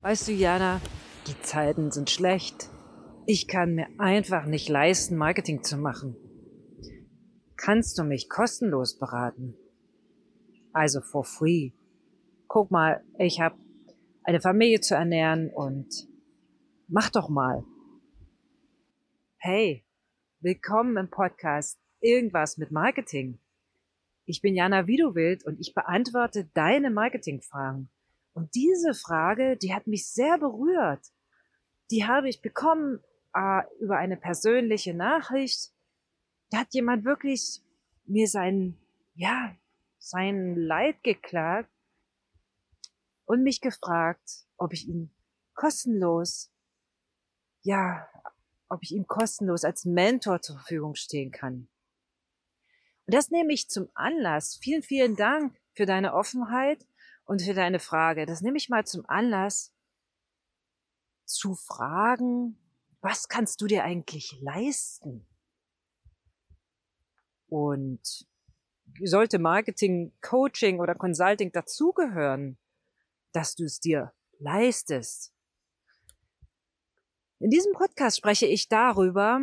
Weißt du, Jana, die Zeiten sind schlecht. Ich kann mir einfach nicht leisten, Marketing zu machen. Kannst du mich kostenlos beraten? Also for free. Guck mal, ich habe eine Familie zu ernähren und mach doch mal. Hey, willkommen im Podcast Irgendwas mit Marketing. Ich bin Jana Widowild und ich beantworte deine Marketingfragen. Und diese Frage, die hat mich sehr berührt. Die habe ich bekommen äh, über eine persönliche Nachricht. Da hat jemand wirklich mir sein, ja, sein Leid geklagt und mich gefragt, ob ich ihn kostenlos, ja, ob ich ihm kostenlos als Mentor zur Verfügung stehen kann. Und das nehme ich zum Anlass. Vielen, vielen Dank für deine Offenheit und für deine Frage. Das nehme ich mal zum Anlass zu fragen, was kannst du dir eigentlich leisten? Und sollte Marketing, Coaching oder Consulting dazugehören, dass du es dir leistest? In diesem Podcast spreche ich darüber,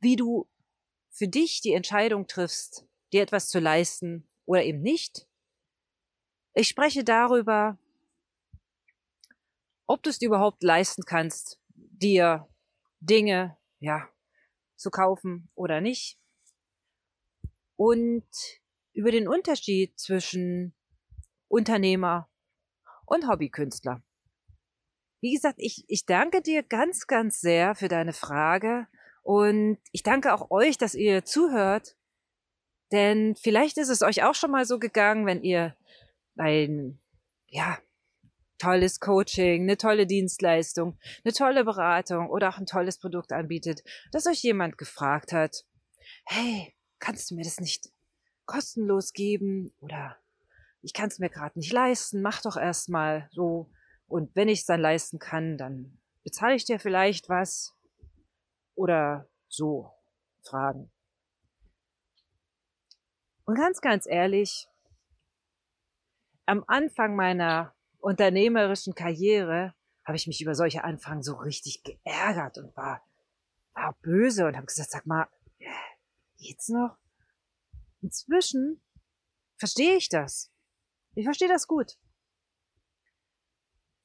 wie du für dich die Entscheidung triffst, dir etwas zu leisten oder eben nicht ich spreche darüber, ob du es dir überhaupt leisten kannst, dir Dinge, ja, zu kaufen oder nicht. Und über den Unterschied zwischen Unternehmer und Hobbykünstler. Wie gesagt, ich, ich danke dir ganz, ganz sehr für deine Frage und ich danke auch euch, dass ihr zuhört. Denn vielleicht ist es euch auch schon mal so gegangen, wenn ihr ein, ja, tolles Coaching, eine tolle Dienstleistung, eine tolle Beratung oder auch ein tolles Produkt anbietet, dass euch jemand gefragt hat, hey, kannst du mir das nicht kostenlos geben? Oder ich kann es mir gerade nicht leisten, mach doch erstmal so. Und wenn ich es dann leisten kann, dann bezahle ich dir vielleicht was. Oder so Fragen. Und ganz, ganz ehrlich, am Anfang meiner unternehmerischen Karriere habe ich mich über solche Anfragen so richtig geärgert und war, war böse und habe gesagt, sag mal, geht's noch? Inzwischen verstehe ich das. Ich verstehe das gut.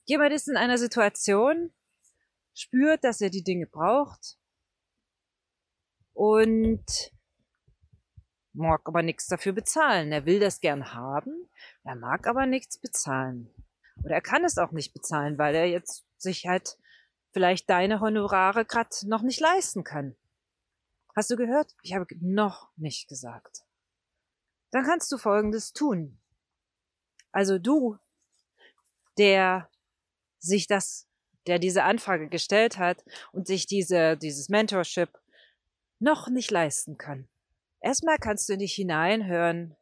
Jemand ist in einer Situation, spürt, dass er die Dinge braucht und mag aber nichts dafür bezahlen. Er will das gern haben, er mag aber nichts bezahlen. Oder er kann es auch nicht bezahlen, weil er jetzt sich halt vielleicht deine Honorare gerade noch nicht leisten kann. Hast du gehört? Ich habe noch nicht gesagt. Dann kannst du Folgendes tun. Also du, der sich das, der diese Anfrage gestellt hat und sich diese, dieses Mentorship noch nicht leisten kann. Erstmal kannst du in dich hineinhören,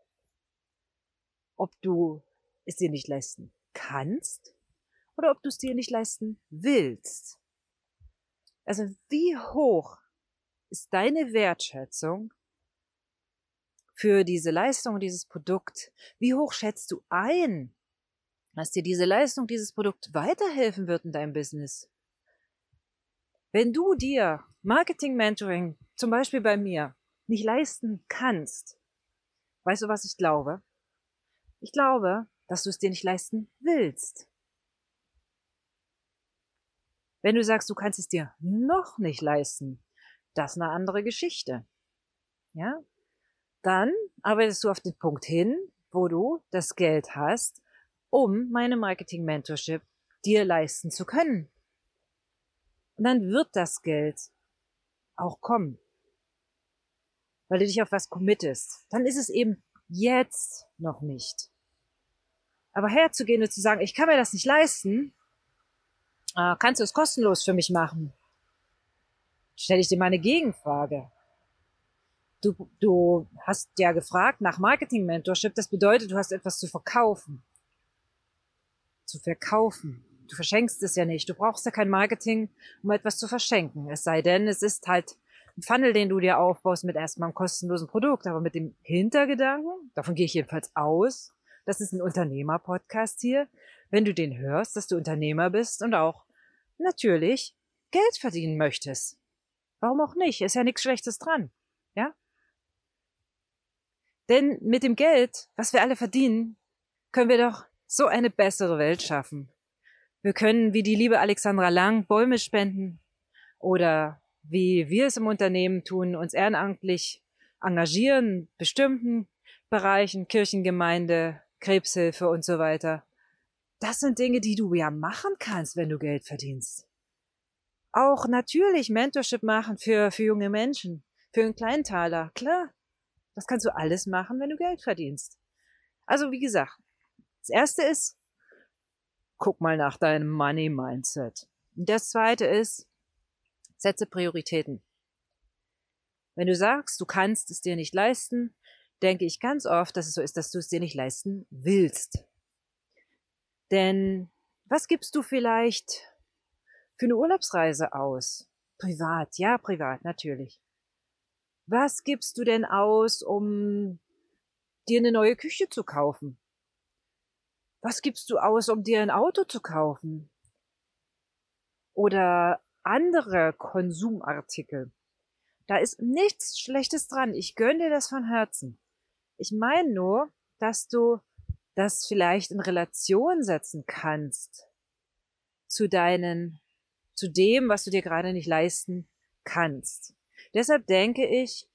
ob du es dir nicht leisten kannst oder ob du es dir nicht leisten willst. Also wie hoch ist deine Wertschätzung für diese Leistung, dieses Produkt? Wie hoch schätzt du ein, dass dir diese Leistung, dieses Produkt weiterhelfen wird in deinem Business? Wenn du dir Marketing Mentoring, zum Beispiel bei mir, nicht leisten kannst, weißt du, was ich glaube? Ich glaube, dass du es dir nicht leisten willst. Wenn du sagst, du kannst es dir noch nicht leisten, das ist eine andere Geschichte. Ja? Dann arbeitest du auf den Punkt hin, wo du das Geld hast, um meine Marketing Mentorship dir leisten zu können. Und dann wird das Geld auch kommen weil du dich auf was committest, dann ist es eben jetzt noch nicht. Aber herzugehen und zu sagen, ich kann mir das nicht leisten, äh, kannst du es kostenlos für mich machen? Stelle ich dir mal eine Gegenfrage. Du, du hast ja gefragt nach Marketing-Mentorship, das bedeutet, du hast etwas zu verkaufen. Zu verkaufen. Du verschenkst es ja nicht. Du brauchst ja kein Marketing, um etwas zu verschenken. Es sei denn, es ist halt Funnel, den du dir aufbaust mit erstmal einem kostenlosen Produkt, aber mit dem Hintergedanken, davon gehe ich jedenfalls aus, das ist ein Unternehmer-Podcast hier, wenn du den hörst, dass du Unternehmer bist und auch natürlich Geld verdienen möchtest. Warum auch nicht? Ist ja nichts Schlechtes dran. Ja? Denn mit dem Geld, was wir alle verdienen, können wir doch so eine bessere Welt schaffen. Wir können, wie die liebe Alexandra Lang, Bäume spenden oder wie wir es im Unternehmen tun, uns ehrenamtlich engagieren, bestimmten Bereichen, Kirchengemeinde, Krebshilfe und so weiter. Das sind Dinge, die du ja machen kannst, wenn du Geld verdienst. Auch natürlich Mentorship machen für, für junge Menschen, für einen Kleintaler, klar. Das kannst du alles machen, wenn du Geld verdienst. Also wie gesagt, das erste ist, guck mal nach deinem Money Mindset. Das zweite ist, setze Prioritäten. Wenn du sagst, du kannst es dir nicht leisten, denke ich ganz oft, dass es so ist, dass du es dir nicht leisten willst. Denn was gibst du vielleicht für eine Urlaubsreise aus? Privat, ja, privat, natürlich. Was gibst du denn aus, um dir eine neue Küche zu kaufen? Was gibst du aus, um dir ein Auto zu kaufen? Oder andere Konsumartikel. Da ist nichts Schlechtes dran. Ich gönne dir das von Herzen. Ich meine nur, dass du das vielleicht in Relation setzen kannst zu deinen, zu dem, was du dir gerade nicht leisten kannst. Deshalb denke ich,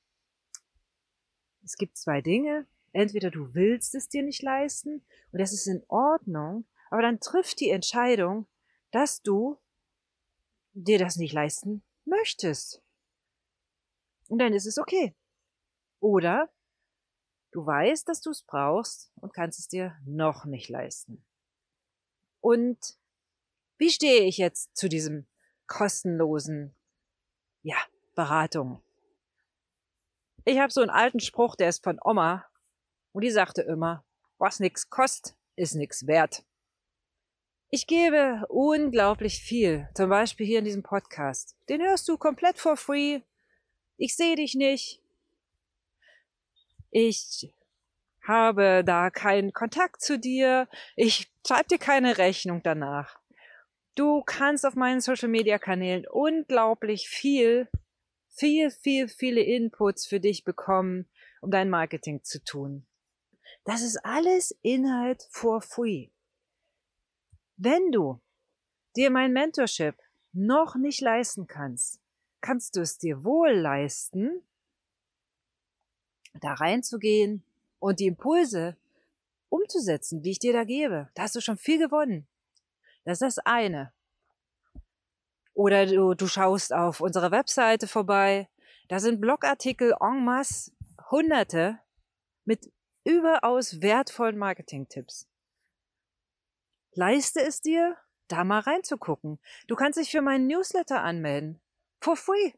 es gibt zwei Dinge. Entweder du willst es dir nicht leisten und das ist in Ordnung, aber dann trifft die Entscheidung, dass du dir das nicht leisten möchtest. Und dann ist es okay. Oder du weißt, dass du es brauchst und kannst es dir noch nicht leisten. Und wie stehe ich jetzt zu diesem kostenlosen, ja, Beratung? Ich habe so einen alten Spruch, der ist von Oma, und die sagte immer, was nix kostet, ist nix wert. Ich gebe unglaublich viel, zum Beispiel hier in diesem Podcast. Den hörst du komplett for free. Ich sehe dich nicht. Ich habe da keinen Kontakt zu dir. Ich schreibe dir keine Rechnung danach. Du kannst auf meinen Social Media Kanälen unglaublich viel, viel, viel, viele Inputs für dich bekommen, um dein Marketing zu tun. Das ist alles Inhalt for free. Wenn du dir mein Mentorship noch nicht leisten kannst, kannst du es dir wohl leisten, da reinzugehen und die Impulse umzusetzen, die ich dir da gebe. Da hast du schon viel gewonnen. Das ist das eine. Oder du, du schaust auf unserer Webseite vorbei. Da sind Blogartikel en masse, hunderte mit überaus wertvollen Marketing-Tipps. Leiste es dir, da mal reinzugucken. Du kannst dich für meinen Newsletter anmelden. For free.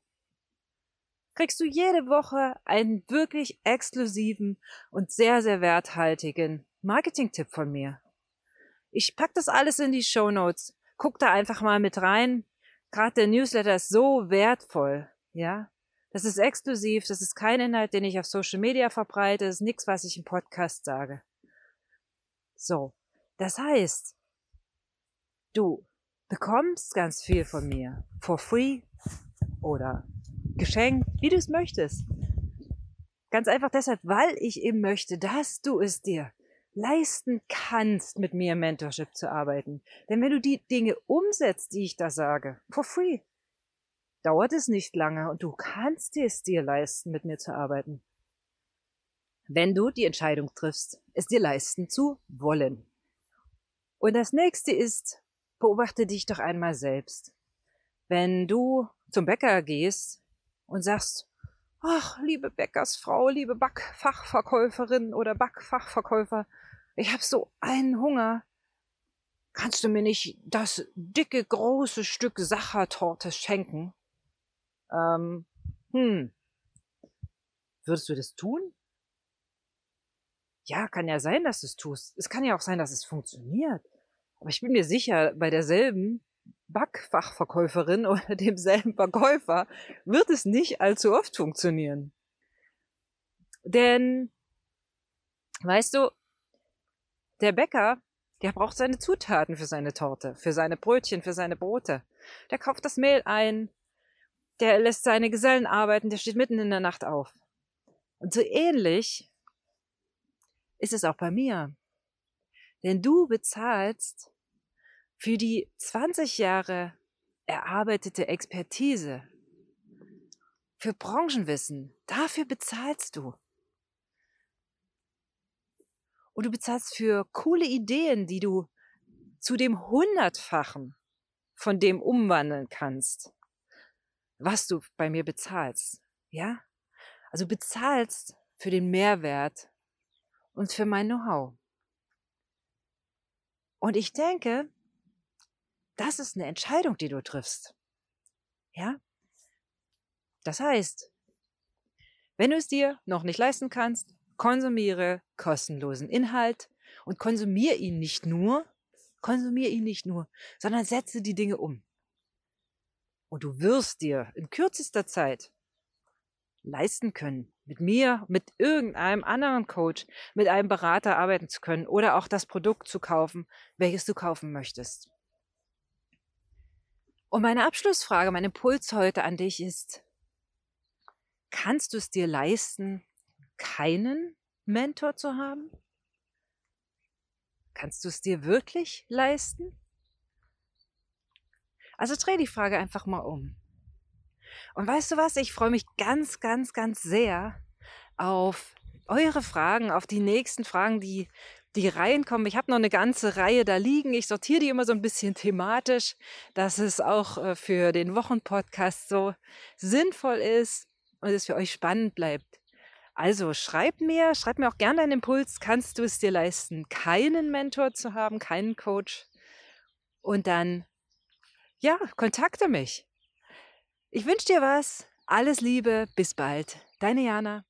Kriegst du jede Woche einen wirklich exklusiven und sehr, sehr werthaltigen Marketing-Tipp von mir. Ich pack das alles in die Show Notes. Guck da einfach mal mit rein. Gerade der Newsletter ist so wertvoll, ja. Das ist exklusiv, das ist kein Inhalt, den ich auf Social Media verbreite, das ist nichts, was ich im Podcast sage. So, das heißt, Du bekommst ganz viel von mir. For free oder geschenkt, wie du es möchtest. Ganz einfach deshalb, weil ich eben möchte, dass du es dir leisten kannst, mit mir Mentorship zu arbeiten. Denn wenn du die Dinge umsetzt, die ich da sage, for free, dauert es nicht lange und du kannst es dir leisten, mit mir zu arbeiten. Wenn du die Entscheidung triffst, es dir leisten zu wollen. Und das nächste ist, beobachte dich doch einmal selbst. Wenn du zum Bäcker gehst und sagst, ach, liebe Bäckersfrau, liebe Backfachverkäuferin oder Backfachverkäufer, ich habe so einen Hunger. Kannst du mir nicht das dicke, große Stück Sachertorte schenken? Ähm, hm. Würdest du das tun? Ja, kann ja sein, dass du es tust. Es kann ja auch sein, dass es funktioniert. Aber ich bin mir sicher, bei derselben Backfachverkäuferin oder demselben Verkäufer wird es nicht allzu oft funktionieren. Denn, weißt du, Der Bäcker, der braucht seine Zutaten für seine Torte, für seine Brötchen, für seine Brote. Der kauft das Mehl ein, der lässt seine Gesellen arbeiten, der steht mitten in der Nacht auf. Und so ähnlich ist es auch bei mir. Denn du bezahlst für die 20 Jahre erarbeitete Expertise, für Branchenwissen, dafür bezahlst du. Und du bezahlst für coole Ideen, die du zu dem Hundertfachen von dem umwandeln kannst, was du bei mir bezahlst. Ja? Also bezahlst für den Mehrwert und für mein Know-how. Und ich denke, das ist eine Entscheidung, die du triffst. Ja? Das heißt, wenn du es dir noch nicht leisten kannst, konsumiere kostenlosen Inhalt und konsumiere ihn nicht nur, konsumiere ihn nicht nur, sondern setze die Dinge um. Und du wirst dir in kürzester Zeit leisten können, mit mir, mit irgendeinem anderen Coach, mit einem Berater arbeiten zu können oder auch das Produkt zu kaufen, welches du kaufen möchtest. Und meine Abschlussfrage, mein Impuls heute an dich ist, kannst du es dir leisten, keinen Mentor zu haben? Kannst du es dir wirklich leisten? Also dreh die Frage einfach mal um. Und weißt du was? Ich freue mich ganz, ganz, ganz sehr auf eure Fragen, auf die nächsten Fragen, die die reinkommen. Ich habe noch eine ganze Reihe da liegen. Ich sortiere die immer so ein bisschen thematisch, dass es auch äh, für den Wochenpodcast so sinnvoll ist und es für euch spannend bleibt. Also schreib mir, schreib mir auch gerne einen Impuls. Kannst du es dir leisten, keinen Mentor zu haben, keinen Coach? Und dann, ja, kontakte mich. Ich wünsche dir was. Alles Liebe. Bis bald. Deine Jana.